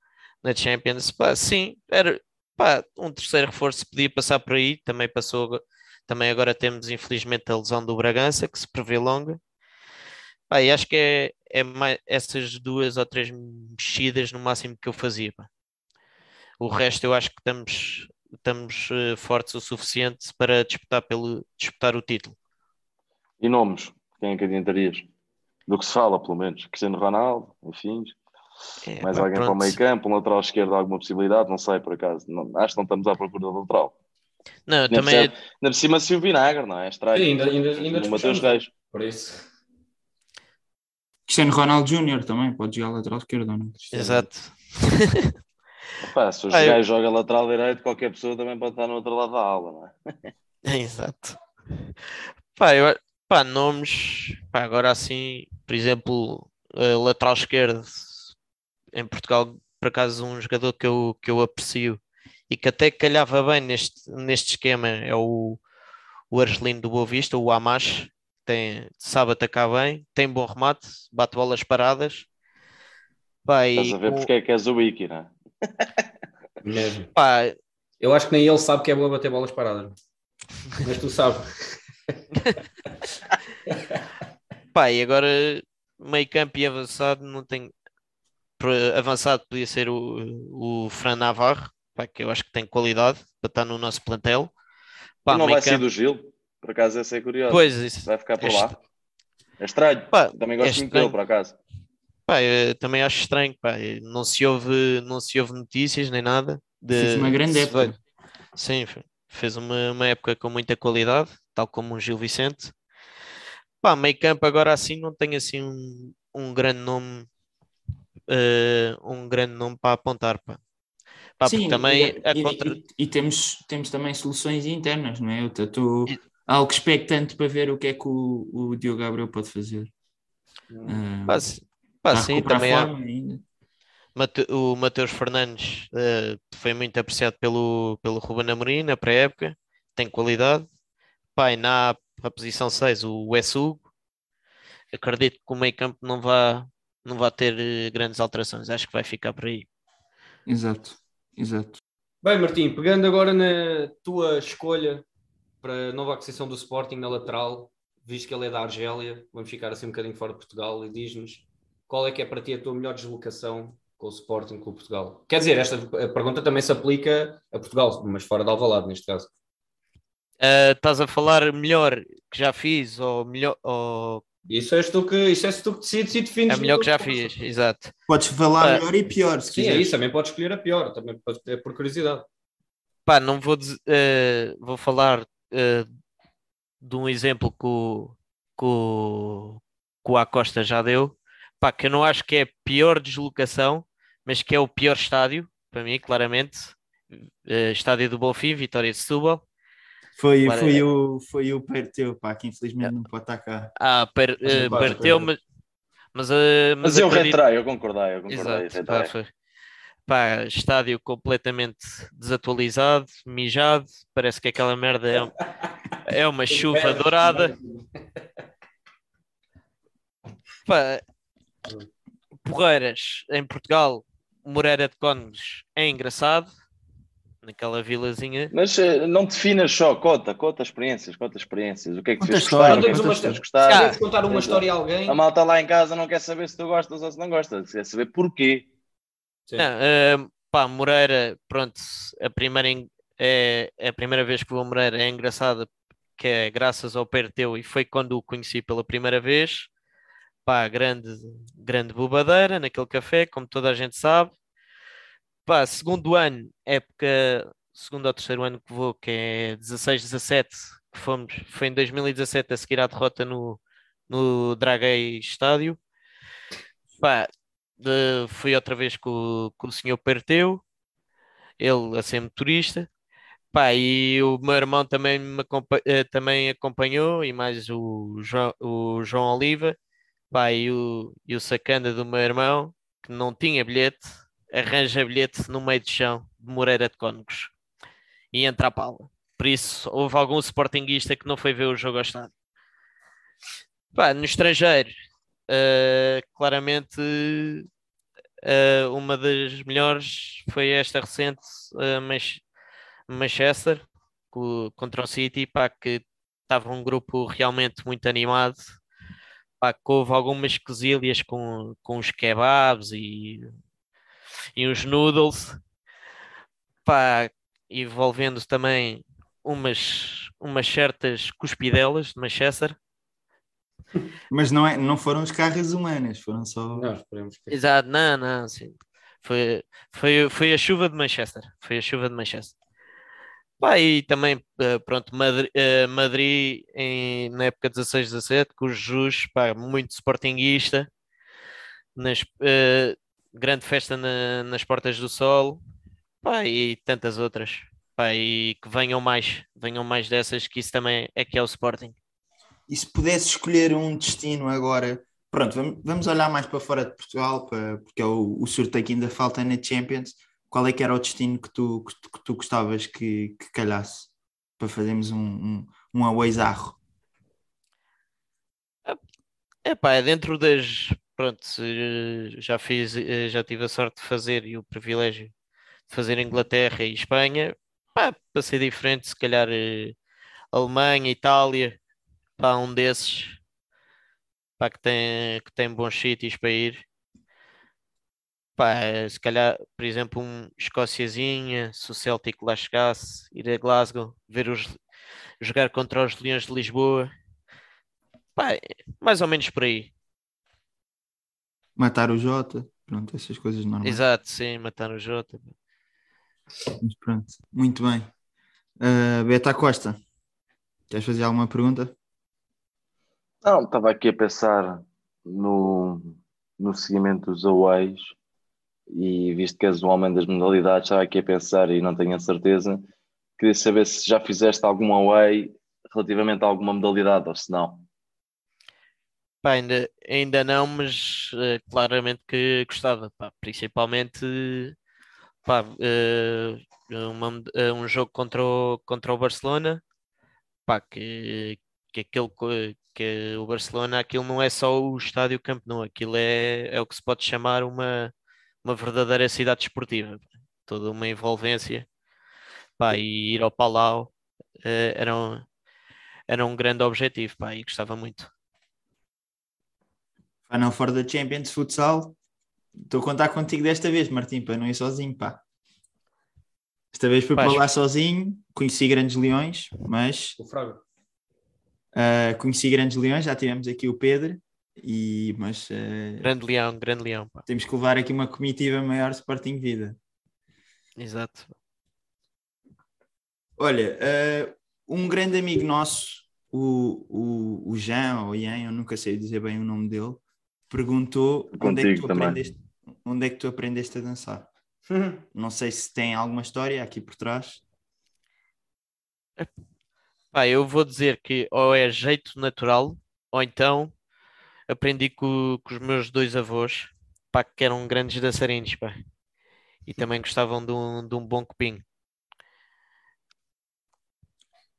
Speaker 4: na Champions, pá, sim, era pá, um terceiro reforço podia passar por aí, também passou, também agora temos infelizmente a lesão do Bragança, que se prevê longa, pá, e acho que é, é mais, essas duas ou três mexidas no máximo que eu fazia, pá. O resto eu acho que estamos, estamos uh, fortes o suficiente para disputar, pelo, disputar o título.
Speaker 3: E nomes? Quem é que adiantarias? Do que se fala, pelo menos. Cristiano Ronaldo, enfim. É, Mais alguém pronto. para o meio campo, um lateral esquerdo, alguma possibilidade? Não sei, por acaso. Não, acho que não estamos à procura do lateral.
Speaker 4: Não, nem também.
Speaker 3: Ainda por cima, se o vinagre, não é? Estranho.
Speaker 2: Sim, ainda, ainda, ainda
Speaker 3: Mateus Reis.
Speaker 2: Por isso.
Speaker 1: Cristiano Ronaldo Júnior também pode jogar lateral esquerdo, não?
Speaker 4: É? Exato.
Speaker 3: Pá, se o ah, eu... joga lateral direito, qualquer pessoa também pode estar no outro lado da aula, não é?
Speaker 4: é exato. Pá, eu, pá, nomes, pá, agora assim, por exemplo, uh, lateral esquerdo em Portugal, por acaso, um jogador que eu, que eu aprecio e que até calhava bem neste, neste esquema é o, o Argelino do Boa Vista, o Amash, tem, sabe atacar bem, tem bom remate, bate bolas paradas.
Speaker 3: Pá, Estás a ver porque é que és o Wiki, não é?
Speaker 2: Mesmo. Pá, eu acho que nem ele sabe que é bom bater bolas paradas. Mas tu sabes.
Speaker 4: Pá, e agora meio campo e avançado não tem. Avançado podia ser o, o Fran Navarro, pá, que eu acho que tem qualidade para estar no nosso plantel.
Speaker 3: Pá, não vai campo... ser do Gil? Por acaso essa é curiosa.
Speaker 4: Pois, isso.
Speaker 3: Vai ficar por
Speaker 4: é
Speaker 3: lá. É estranho.
Speaker 4: Pá,
Speaker 3: também gosto
Speaker 4: é
Speaker 3: muito dele, por acaso.
Speaker 4: Pá, eu também acho estranho, pá. Não se ouve, não se ouve notícias nem nada. De,
Speaker 1: Fez uma grande época.
Speaker 4: vai- Sim, fe- fez uma, uma época com muita qualidade, tal como o Gil Vicente. Pá, meio campo agora assim não tem assim um, um grande nome, eh, um grande nome para apontar, pá. Pá,
Speaker 1: Sim,
Speaker 4: também
Speaker 1: e,
Speaker 4: a
Speaker 1: e-
Speaker 4: contra...
Speaker 1: e- e temos, temos também soluções internas, não é? Eu estou
Speaker 4: E-
Speaker 1: algo expectante para ver o que é que o, o Diogo Gabriel pode fazer. Ah,
Speaker 4: Pá, pá, sim, também há. Mate- o Mateus Fernandes eh, foi muito apreciado pelo, pelo Ruben Amorim na pré-época, tem qualidade. E na a posição 6, o Wes Hugo. Acredito que o meio campo não vá, não vá ter eh, grandes alterações, acho que vai ficar por aí.
Speaker 1: Exato, exato.
Speaker 2: Bem, Martim, pegando agora na tua escolha para a nova aquisição do Sporting na lateral, visto que ele é da Argélia, vamos ficar assim um bocadinho fora de Portugal e diz-nos qual é que é para ti a tua melhor deslocação com o Sporting Clube Portugal? Quer dizer, esta pergunta também se aplica a Portugal, mas fora de Alvalade neste caso.
Speaker 4: Eh, estás a falar melhor que já fiz ou melhor ou
Speaker 2: Isso és tu que, isso és tu que decides e defines.
Speaker 4: é melhor que já fiz, exato.
Speaker 1: Podes falar
Speaker 4: Pá.
Speaker 1: melhor e pior, se
Speaker 2: Sim, é
Speaker 1: quiseres.
Speaker 2: isso, também podes escolher a pior, também pode- é por curiosidade.
Speaker 4: Pá, não vou, eh, vou falar eh, de um exemplo que o, que o, que o Acosta já deu. Pá, que eu não acho que é a pior deslocação, mas que é o pior estádio, para mim, claramente. Eh, estádio do Bonfim, Vitória de Setúbal.
Speaker 1: Foi,
Speaker 4: Agora-
Speaker 1: foi, o, foi o Perteu, pá, que infelizmente não pode estar cá.
Speaker 4: Ah, per,
Speaker 2: Mas pode,
Speaker 4: parteu,
Speaker 2: pode.
Speaker 4: mas, mas, eh,
Speaker 3: Mas eu
Speaker 4: acredito-
Speaker 3: reiterei, eu concordei, eu concordei.
Speaker 4: Exato, pá, foi. Pá, estádio completamente desatualizado, mijado, parece que aquela merda é, um- é uma chuva dourada. Pá, Porreiras, em Portugal, Moreira de Cónegos é engraçado, naquela vilazinha.
Speaker 3: Mas eh, não definas só, conta, conta experiências, conta experiências. O que é que
Speaker 1: Conta
Speaker 3: fez
Speaker 1: história,
Speaker 3: gostar? O que é que
Speaker 1: conta
Speaker 3: gostar?
Speaker 4: Ah,
Speaker 2: Queres contar uma história a alguém?
Speaker 3: A malta lá em casa não quer saber se tu gostas ou se não gostas, quer saber porquê.
Speaker 2: Sim.
Speaker 4: Não, eh, pá, Moreira, pronto, a primeira, é, é a primeira vez que vou a Moreira é engraçada, que é graças ao Perteu e foi quando o conheci pela primeira vez. Pá, grande, grande bobadeira naquele café, como toda a gente sabe. Pá, segundo ano, época, segundo ou terceiro ano que vou, que é 16, 17, que fomos, foi em 2017 a seguir à derrota no, no Draguei Estádio. Pá, de- fui outra vez com, o- com o senhor Perteu, ele a ser motorista. Pá, e o meu irmão também me eh, também acompanhou, e mais o João, o João Oliva. Pá, e o, e o sacana do meu irmão, que não tinha bilhete, arranja bilhete no meio de chão de Moreira de Cónegos e entra a pala. Por isso, houve algum sportinguista que não foi ver o jogo ao estádio. Pá, no estrangeiro, eh, claramente eh, uma das melhores foi esta recente, Manch- Manchester, co- contra o City, pá, que estava um grupo realmente muito animado. Pá, que houve algumas quesilhas com, com os kebabs e, e os noodles, pá, envolvendo também umas, umas certas cuspidelas de Manchester.
Speaker 1: Mas não, é, não foram os carros humanas, foram só.
Speaker 2: Não, esperemos que.
Speaker 4: Exato, não, não, sim. Foi, foi, foi a chuva de Manchester. Foi a chuva de Manchester. Pá, e também, eh, pronto, Madri- eh, Madrid, em, na época 16-17, com o Jesus, pá, muito sportinguista, nas, eh, grande festa na- nas Portas do Sol, pá, e tantas outras. Pá, e que venham mais, venham mais dessas, que isso também é que é o Sporting.
Speaker 1: E se pudesse escolher um destino agora, pronto, vamos, olhar mais para fora de Portugal, para, porque é o, o sorteio que ainda falta na Champions. Qual é que era o destino que tu, que, que tu gostavas que, que calhasse para fazermos um, um, um?
Speaker 4: É pá, é dentro das. Pronto, já fiz, eh, já tive a sorte de fazer e o privilégio de fazer Inglaterra e Espanha. Pá, para ser diferente, se calhar eh, Alemanha, Itália, pá, um desses, pá, que tem, que tem bons sítios para ir. Pá, se calhar, por exemplo, um Escóciazinha, se o Celtic lá chegasse, ir a Glasgow, ver os, jogar contra os Leões de Lisboa. Pá, mais ou menos por aí.
Speaker 1: Matar o Jota, pronto, essas coisas normais.
Speaker 4: Exato, sim, matar o Jota.
Speaker 1: Mas pronto, muito bem. Uh, Beta Costa, queres fazer alguma pergunta?
Speaker 3: Não, estava aqui a pensar no, no seguimento dos aways e visto que és o homem das modalidades, estava aqui a pensar e não tenho a certeza, queria saber se já fizeste algum away relativamente a alguma modalidade ou se não.
Speaker 4: Pá, ainda, ainda não, mas uh, claramente que gostava, pá, principalmente pá, uh, uma, uh, um jogo contra o, contra o Barcelona, pá, que, que aquele que o Barcelona aquilo não é só o estádio Camp Nou, aquilo é, é o que se pode chamar uma, uma verdadeira cidade esportiva, toda uma envolvência, pá, e ir ao Palau uh, era, um, era um grande objetivo, pá, e gostava muito.
Speaker 1: Final Four da Champions Futsal, estou a contar contigo desta vez, Martim, para não ir sozinho, pá. Esta vez fui para lá sozinho, conheci grandes leões, mas.
Speaker 2: O Fraga.
Speaker 1: Uh, conheci grandes leões, já tivemos aqui o Pedro, e, mas. Uh,
Speaker 4: grande leão, grande leão. Pá.
Speaker 1: Temos que levar aqui uma comitiva maior Sporting Vida.
Speaker 4: Exato.
Speaker 1: Olha, uh, um grande amigo nosso, o, o, o Jean, ou Ian, eu nunca sei dizer bem o nome dele, perguntou onde é, que tu aprendeste, onde é que tu aprendeste a dançar. Não sei se tem alguma história aqui por trás.
Speaker 4: Pá, eu vou dizer que ou é jeito natural, ou então aprendi com, com os meus dois avós, pá, que eram grandes dançarinos, pá. E também gostavam de um, de um bom copinho.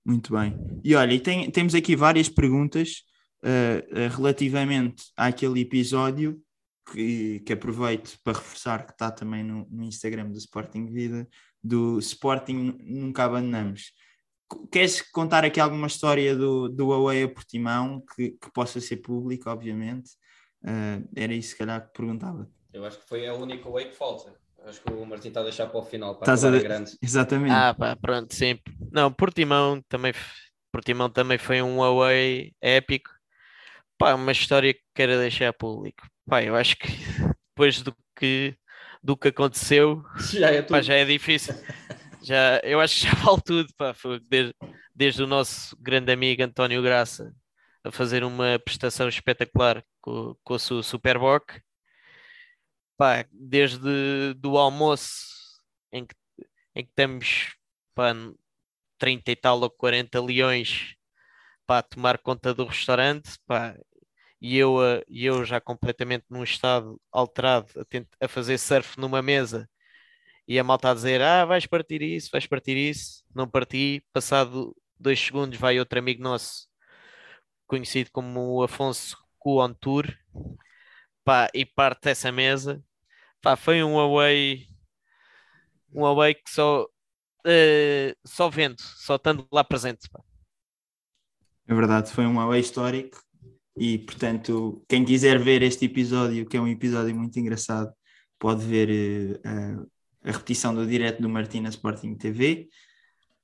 Speaker 1: Muito bem. E olha, tem, temos aqui várias perguntas uh, relativamente àquele episódio que, que, aproveito para reforçar que está também no, no, Instagram do Sporting Vida, do Sporting Nunca Abandonamos. Queres contar aqui alguma história do, do Away a Portimão que, que possa ser público, obviamente? Uh, era isso, se calhar, que perguntava.
Speaker 2: Eu acho que foi a única Away que falta. Acho que o Martim está a deixar para o final, para Estás a... grande.
Speaker 1: Exatamente.
Speaker 4: Ah, pá, pronto, sim. Não, Portimão também, Portimão também foi um away épico pá, uma história que quero deixar público. Pá, eu acho que depois do que, do que aconteceu,
Speaker 2: já é,
Speaker 4: pá, já é difícil. Já, eu acho que já vale tudo, pá, desde, desde o nosso grande amigo António Graça a fazer uma prestação espetacular com, com a sua Superboc. Pá, desde do almoço em que, em que temos pá, 30 e tal ou 40 leões para tomar conta do restaurante, pá, e eu, eu já completamente num estado alterado a, tent, a fazer surf numa mesa e a malta a dizer: Ah, vais partir isso, vais partir isso. Não parti. Passado dois segundos, vai outro amigo nosso, conhecido como Afonso Cuon Tour, pá, e parte dessa mesa. Pá, foi um away, um away que só, uh, só vendo, só estando lá presente. Pá.
Speaker 1: É verdade, foi um away histórico e, portanto, quem quiser ver este episódio, que é um episódio muito engraçado, pode ver uh, a repetição do direto do Martina Sporting TV.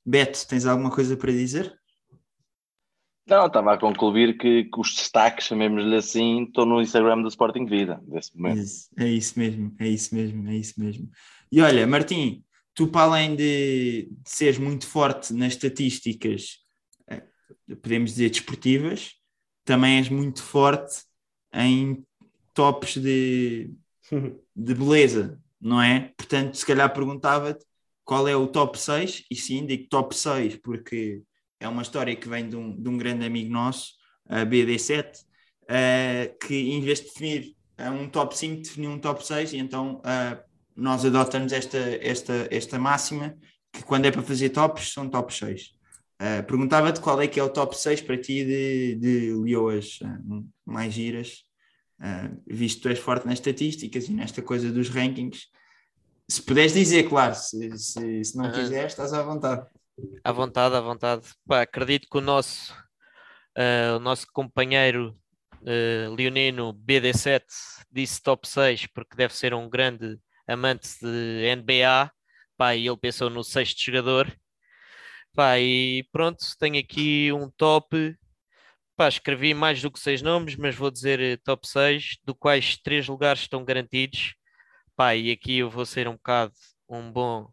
Speaker 1: Beto, tens alguma coisa para dizer?
Speaker 3: Não, estava a concluir que, que os destaques, chamemos-lhe assim, estão no Instagram do Sporting Vida, desse momento.
Speaker 1: Isso, é isso mesmo, é isso mesmo, é isso mesmo. E olha, Martim, tu para além de, de seres muito forte nas estatísticas podemos dizer, desportivas, também és muito forte em tops de, de beleza, não é? Portanto, se calhar perguntava-te qual é o top 6, e sim, digo top 6, porque é uma história que vem de um, de um grande amigo nosso, a BD7, uh, que em vez de definir uh, um top 5, definiu um top 6, e então uh, nós adotamos esta, esta, esta máxima, que quando é para fazer tops, são top 6. Uh, Perguntava-te qual é que é o top 6 para ti de, de leoas mais giras, uh, visto que tu és forte nas estatísticas e nesta coisa dos rankings. Se puderes dizer, claro, se, se, se não quiseres, estás à vontade.
Speaker 4: À vontade, à vontade. Pá, acredito que o nosso, o nosso companheiro Leonino BD7 disse top 6 porque deve ser um grande amante de NBA. Pá, e ele pensou no sexto jogador Pá, e pronto, tenho aqui um top. Pá, escrevi mais do que seis nomes, mas vou dizer eh, top 6, do quais três lugares estão garantidos. Pá, e aqui eu vou ser um bocado um bom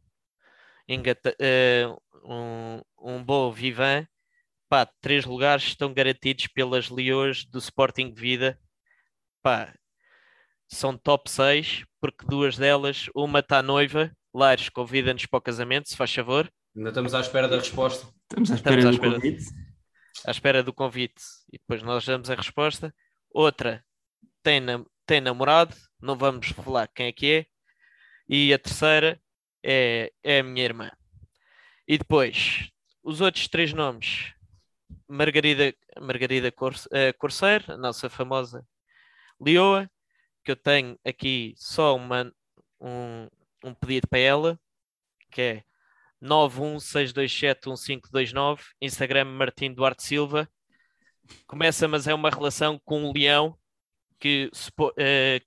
Speaker 4: engata, uh, um, um bom vivan. Pá, três lugares estão garantidos pelas Leões do Sporting de Vida. Pá, são top 6, porque duas delas, uma está noiva, Lares, convida-nos para o casamento, se faz favor.
Speaker 2: Ainda estamos à espera da resposta.
Speaker 1: Estamos à espera
Speaker 4: Estamos à
Speaker 1: do
Speaker 4: espera.
Speaker 1: convite.
Speaker 4: à espera do convite e depois nós damos a resposta. Outra tem, nam- tem namorado, não vamos falar quem é que é. E a terceira é, é a minha irmã. E depois, os outros três nomes: Margarida, Margarida eh, Corceiro, a nossa famosa Leoa, que eu tenho aqui só uma, um, um pedido para ela, que é 916271529, Instagram Martim Duarte Silva. Começa, mas é uma relação com um leão, que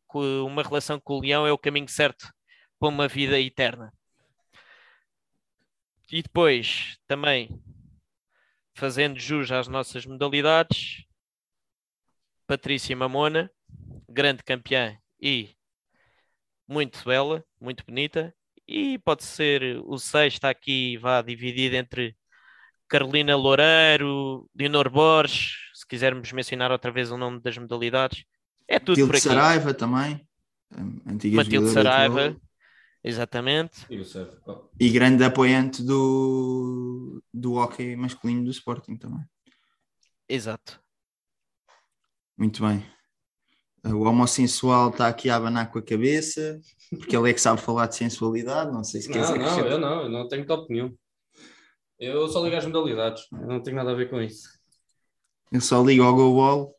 Speaker 4: co- uma relação com o leão é o caminho certo para uma vida eterna. E depois, também, fazendo jus às nossas modalidades, Patrícia Mamona, grande campeã e muito bela, muito bonita, e pode ser o 6 está aqui vá dividido entre Carolina Loureiro, Leonor Borges, quisermos mencionar outra vez o nome das modalidades. É tudo por
Speaker 1: Matilde
Speaker 4: aqui.
Speaker 1: Saraiva também. Antiga
Speaker 4: Matilde Saraiva, exatamente.
Speaker 2: E
Speaker 1: grande apoiante do, do hockey masculino do Sporting também.
Speaker 4: Exato.
Speaker 1: Muito bem. O homossexual está aqui a abanar com a cabeça, porque ele é que sabe falar de sensualidade. Não sei se queres
Speaker 2: Não, não, eu não, eu não tenho top nenhum. Eu só ligo às modalidades, eu não tenho nada a ver com isso.
Speaker 1: Eu só ligo ao Go Wall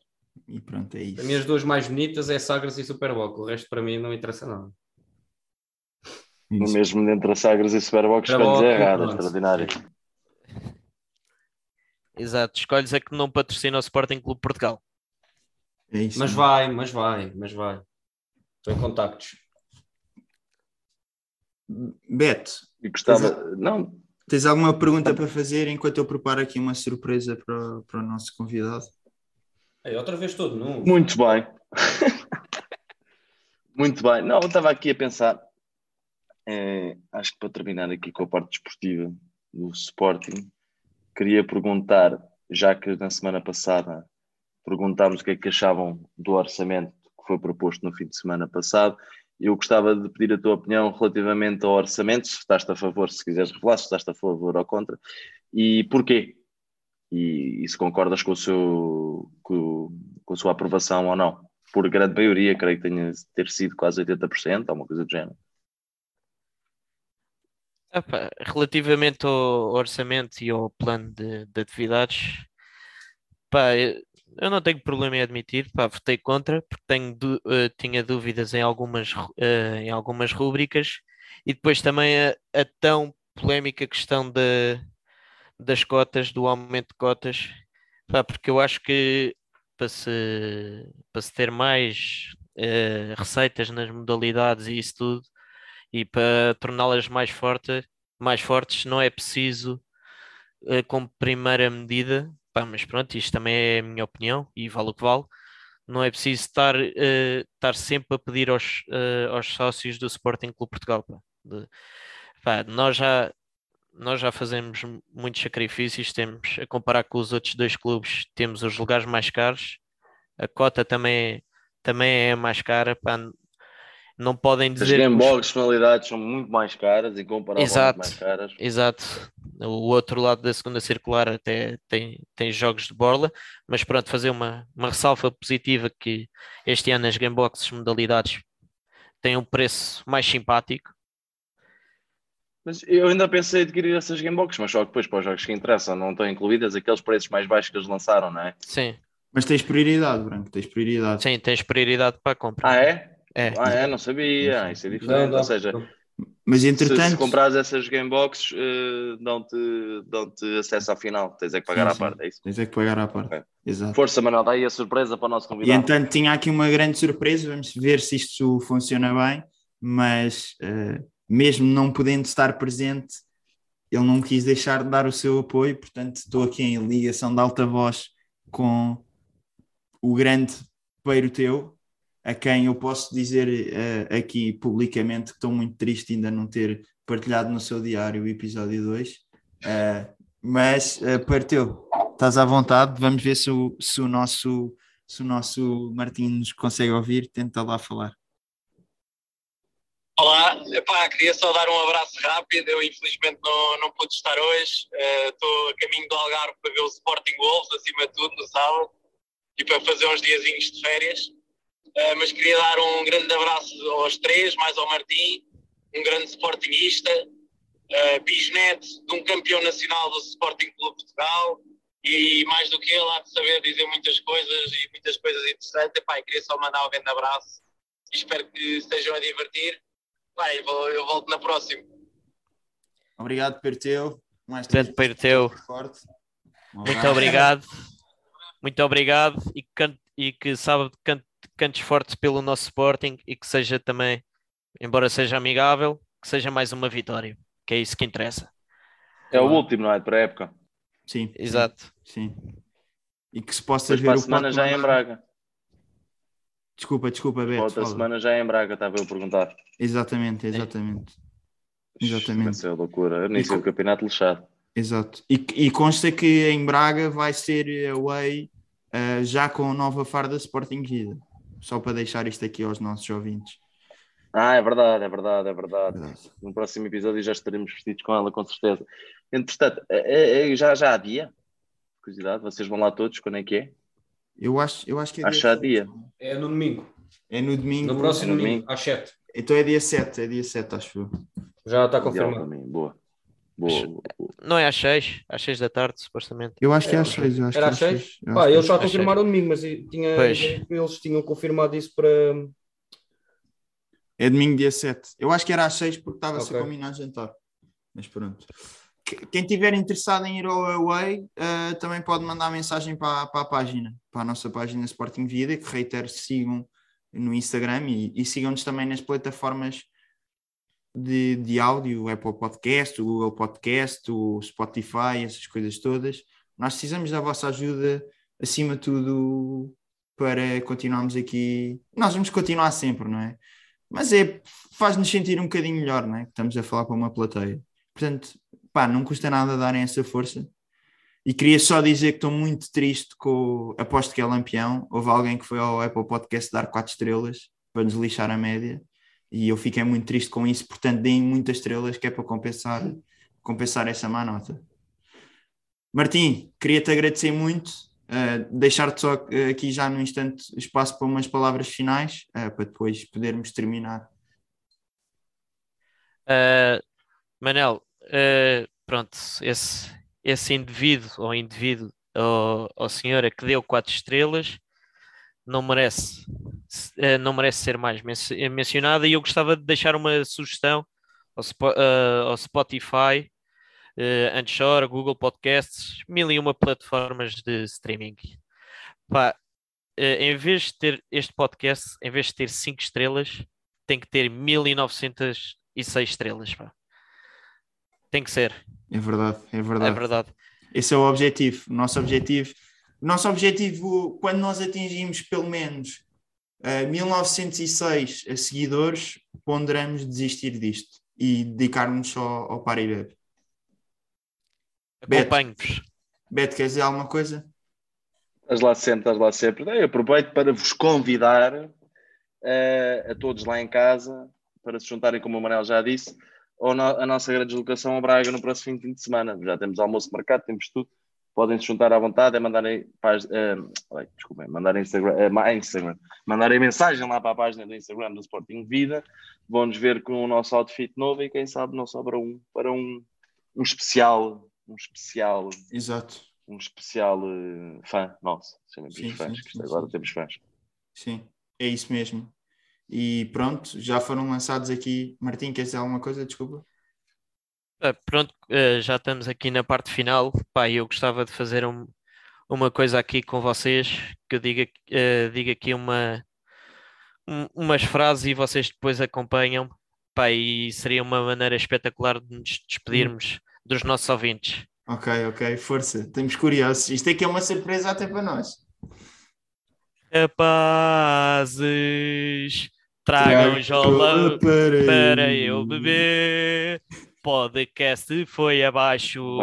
Speaker 1: e pronto, é
Speaker 2: As
Speaker 1: isso.
Speaker 2: minhas duas mais bonitas é Sagres e Superboc, o resto para mim não interessa nada.
Speaker 1: Isso.
Speaker 3: Mesmo entre a Sagres e Superbox,
Speaker 2: Superbox,
Speaker 3: escolhes é errado, extraordinário.
Speaker 4: Exato. Escolhes a que não patrocina o Sporting Clube de Portugal.
Speaker 1: É isso.
Speaker 2: Mas vai, mas vai, mas vai. Estou em contactos.
Speaker 1: Beto,
Speaker 3: E gostava. Não,
Speaker 1: tens alguma pergunta para fazer enquanto eu preparo aqui uma surpresa para, o- para o nosso convidado?
Speaker 2: Ei, outra vez todo nu.
Speaker 3: Muito bem. Muito bem. Não, eu estava aqui a pensar. eh, acho que para terminar aqui com a parte desportiva do Sporting, queria perguntar, já que na semana passada perguntámos o que é que achavam do orçamento que foi proposto no fim de semana passado, eu gostava de pedir a tua opinião relativamente ao orçamento, se estás a favor, se quiseres revelar, se estás a favor ou contra, e porquê? E, e se concordas com, o seu, com, com a sua aprovação ou não. Por grande maioria, creio que tenha ter sido quase 80%, alguma coisa do género.
Speaker 4: Relativamente ao orçamento e ao plano de, de atividades, pá, eu não tenho problema em admitir, pá, votei contra, porque tenho eh, tinha dúvidas em algumas, eh, em algumas rúbricas, e depois também a, a tão polémica questão da- das cotas, do aumento de cotas, pá, porque eu acho que para se, para se ter mais eh, receitas nas modalidades e isso tudo, e para torná-las mais fortes, mais fortes, não é preciso como primeira medida, pá, mas pronto, isto também é a minha opinião e vale o que vale. Não é preciso estar, eh, estar sempre a pedir aos, eh, aos sócios do Sporting Clube Portugal. pá. De- pá, nós já nós já fazemos muitos sacrifícios, temos a comparar com os outros dois clubes, temos os lugares mais caros, a cota também é, também é mais cara, pá, não podem
Speaker 3: As
Speaker 4: dizer que os-
Speaker 3: gamebox finalidades são muito mais caras e comparavelmente
Speaker 4: Exato.
Speaker 3: mais caras.
Speaker 4: Exato. O outro lado da segunda circular até tem, tem jogos de borla, mas pronto, fazer uma, uma ressalva positiva que este ano as Gameboxes modalidades têm um preço mais simpático.
Speaker 3: Mas eu ainda pensei em adquirir essas gamebox, mas só que depois para os jogos que interessam não estão incluídas aqueles preços mais baixos que eles lançaram, não é?
Speaker 4: Sim,
Speaker 1: Mas tens prioridade, Branco, tens prioridade.
Speaker 4: sim, tens prioridade para a compra.
Speaker 3: Ah, é?
Speaker 4: É.
Speaker 3: Ah, é? Não sabia. Ah, isso é diferente.
Speaker 2: Não, não,
Speaker 3: Ou seja,
Speaker 2: não.
Speaker 1: Mas
Speaker 3: se,
Speaker 1: entretanto,
Speaker 3: se comprares essas gameboxes, eh, dão-te dão-te acesso ao final. Tens é que pagar
Speaker 1: Sim,
Speaker 3: à
Speaker 1: sim.
Speaker 3: parte, é isso?
Speaker 1: tens é que pagar à parte.
Speaker 3: Ok.
Speaker 1: Exato.
Speaker 3: Força, Manuel, dá aí a surpresa para o nosso
Speaker 1: E
Speaker 3: convidado.
Speaker 1: entanto tinha aqui uma grande surpresa, vamos ver se isto funciona bem, mas eh, mesmo não podendo estar presente, ele não quis deixar de dar o seu apoio, portanto estou aqui em ligação de alta voz com o grande Peiro Teu, a quem eu posso dizer uh, aqui publicamente que estou muito triste ainda não ter partilhado no seu diário o episódio 2. Uh, eh, mas, uh, Peiro Teu, estás à vontade, vamos ver se o, se o nosso se o nosso Martim nos consegue ouvir, tenta lá falar.
Speaker 5: Olá, Epá, queria só dar um abraço rápido. Eu infelizmente não, não pude estar hoje. Eh, estou uh, a caminho do Algarve para ver o Sporting Wolves, acima de tudo, no sábado, e para fazer uns diazinhos de férias. Uh, mas queria dar um grande abraço aos três, mais ao Martim, um grande Sportingista, uh, bisneto de um campeão nacional do Sporting Clube Portugal, e mais do que ele há de saber dizer muitas coisas e muitas coisas interessantes. Epá, queria só mandar um grande abraço e espero que estejam a divertir. Pai, eu volto na próxima.
Speaker 1: Obrigado, Perteu.
Speaker 4: Mais grande Perteu. Muito obrigado. Muito obrigado e que, e que sabe can, cantes forte pelo nosso Sporting e que seja também, embora seja amigável, que seja mais uma vitória, que é isso que interessa.
Speaker 3: É o último, não é? Para a época.
Speaker 1: Sim.
Speaker 4: Exato.
Speaker 1: Sim. E que se possa
Speaker 3: Depois ver para a semana já é em Braga.
Speaker 1: Desculpa, desculpa, Beto.
Speaker 3: Outra fala. semana já é em Braga, estava eu a perguntar.
Speaker 1: Exatamente, exatamente.
Speaker 3: É. Exatamente. Isso é loucura. Eu nem sei o campeonato lixado.
Speaker 1: Exato. E, e consta que em Braga vai ser away uh, já com a nova farda Sporting Vida. Só para deixar isto aqui aos nossos ouvintes.
Speaker 3: Ah, é verdade, é verdade, é verdade. Verdade. No próximo episódio já estaremos vestidos com ela, com certeza. Entretanto, é, é, já, já há dia? Curiosidade, vocês vão lá todos, quando é que é?
Speaker 1: Eu acho, eu acho que é
Speaker 3: acho dia. dia.
Speaker 2: É no domingo.
Speaker 1: É no domingo.
Speaker 2: No próximo é no domingo, às 7.
Speaker 1: Então é dia 7, é dia 7, acho eu.
Speaker 2: Já está confirmado.
Speaker 3: Boa. Boa, boa,
Speaker 4: Não é às 6, às 6 da tarde, supostamente.
Speaker 1: Eu acho que é às 6.
Speaker 2: Era às 6? Pá, eles já confirmaram domingo, mas tinha, eles tinham confirmado isso para.
Speaker 1: É domingo dia 7. Eu acho que era às 6 porque estava-se okay. a combinar jantar. Mas pronto. Quem tiver interessado em ir ao Away uh, também pode mandar mensagem para, para, a página, para a nossa página Sporting Vida, que reitero sigam no Instagram e, e sigam-nos também nas plataformas de, de áudio, o Apple Podcast, o Google Podcast, o Spotify, essas coisas todas. Nós precisamos da vossa ajuda, acima de tudo, para continuarmos aqui. Nós vamos continuar sempre, não é? Mas é, faz-nos sentir um bocadinho melhor, não é? Estamos a falar para uma plateia. Portanto, pá, não custa nada darem essa força. E queria só dizer que estou muito triste com. Aposto que é lampião. Houve alguém que foi ao Apple Podcast dar 4 estrelas para nos lixar a média. E eu fiquei muito triste com isso. Portanto, deem muitas estrelas que é para compensar, compensar essa má nota. Martim, queria-te agradecer muito. Uh, Deixar-te só aqui já no instante espaço para umas palavras finais, uh, para depois podermos terminar.
Speaker 4: Uh, Manel, pronto, esse, esse indivíduo ou indivíduo ou, ou senhora que deu quatro estrelas não merece, uh, não merece ser mais mencionada e eu gostava de deixar uma sugestão ao, uh, ao Spotify, uh, Anchor, Google Podcasts, mil e uma plataformas de streaming. Pá, em vez de ter este podcast, em vez de ter cinco estrelas, tem que ter 1906 estrelas. Pá. Tem que ser.
Speaker 1: É verdade, é verdade.
Speaker 4: É verdade.
Speaker 1: Esse é o objetivo. O nosso objetivo, nosso objetivo quando nós atingimos pelo menos uh, 1906 a seguidores, ponderamos desistir disto e dedicar-nos só ao Paribeb.
Speaker 4: Acompanhe-vos.
Speaker 1: Beto, queres dizer alguma coisa?
Speaker 3: Estás lá sempre, estás lá sempre. Eu aproveito para vos convidar uh, a todos lá em casa para se juntarem, como o Manel já disse, ou no, a nossa grande deslocação a Braga no próximo fim de semana. Já temos almoço marcado, temos tudo. Podem se juntar à vontade, é mandarem, uh, desculpem, mandarem Instagram, uh, Instagram, mandarem mensagem lá para a página do Instagram do Sporting Vida. Vão-nos ver com o nosso outfit novo e quem sabe não sobra um para um, um especial, um especial.
Speaker 1: Exato.
Speaker 3: Um especial uh, fã nosso. Sim, fãs, sim, sim, agora temos fãs.
Speaker 1: Sim, é isso mesmo. E pronto, já foram lançados aqui. Martim, queres dizer alguma coisa? Desculpa.
Speaker 4: Ah, pronto, uh, já estamos aqui na parte final. Pá, eu gostava de fazer um, uma coisa aqui com vocês, que eu diga, uh, diga aqui uma, um, umas frases e vocês depois acompanham. Pá, e seria uma maneira espetacular de nos despedirmos dos nossos ouvintes.
Speaker 1: Ok, ok, força. Estamos curiosos. Isto aqui é uma surpresa até para nós.
Speaker 4: Rapazes, tragam jola para eu beber. Podcast foi abaixo.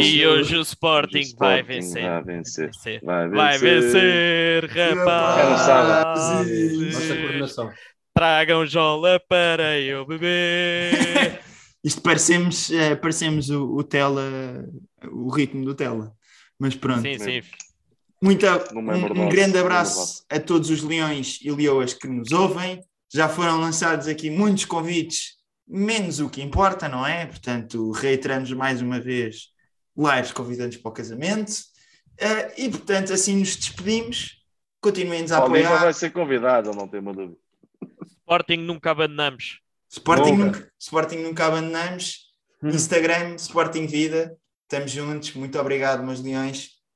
Speaker 4: E hoje o Sporting,
Speaker 3: o
Speaker 4: vai
Speaker 3: Sporting
Speaker 4: vencer.
Speaker 3: Vai vencer.
Speaker 4: Vencer.
Speaker 3: Vai
Speaker 4: Vai
Speaker 3: vencer.
Speaker 1: Rapazes.
Speaker 2: Nossa coordenação.
Speaker 4: Tragam jola para eu beber.
Speaker 1: Isto parecemos, eh, parecemos o, o Tela, o ritmo do Tela. Mas pronto.
Speaker 4: Sim, sim.
Speaker 1: Muita, um, um grande abraço a todos os leões e leoas que nos ouvem. Já foram lançados aqui muitos convites, menos o que importa, não é? Portanto, reiteramos mais uma vez lives convidantes para o casamento. Eh, e, portanto, assim nos despedimos. Continuem-nos a apoiar.
Speaker 3: vai ser convidado, não tenho uma dúvida.
Speaker 4: Sporting nunca abandonamos.
Speaker 1: Sporting
Speaker 2: Nunca.
Speaker 1: nunca, Sporting nunca abandonamos. Instagram, Sporting Vida. Estamos juntos. Muito obrigado, meus leões.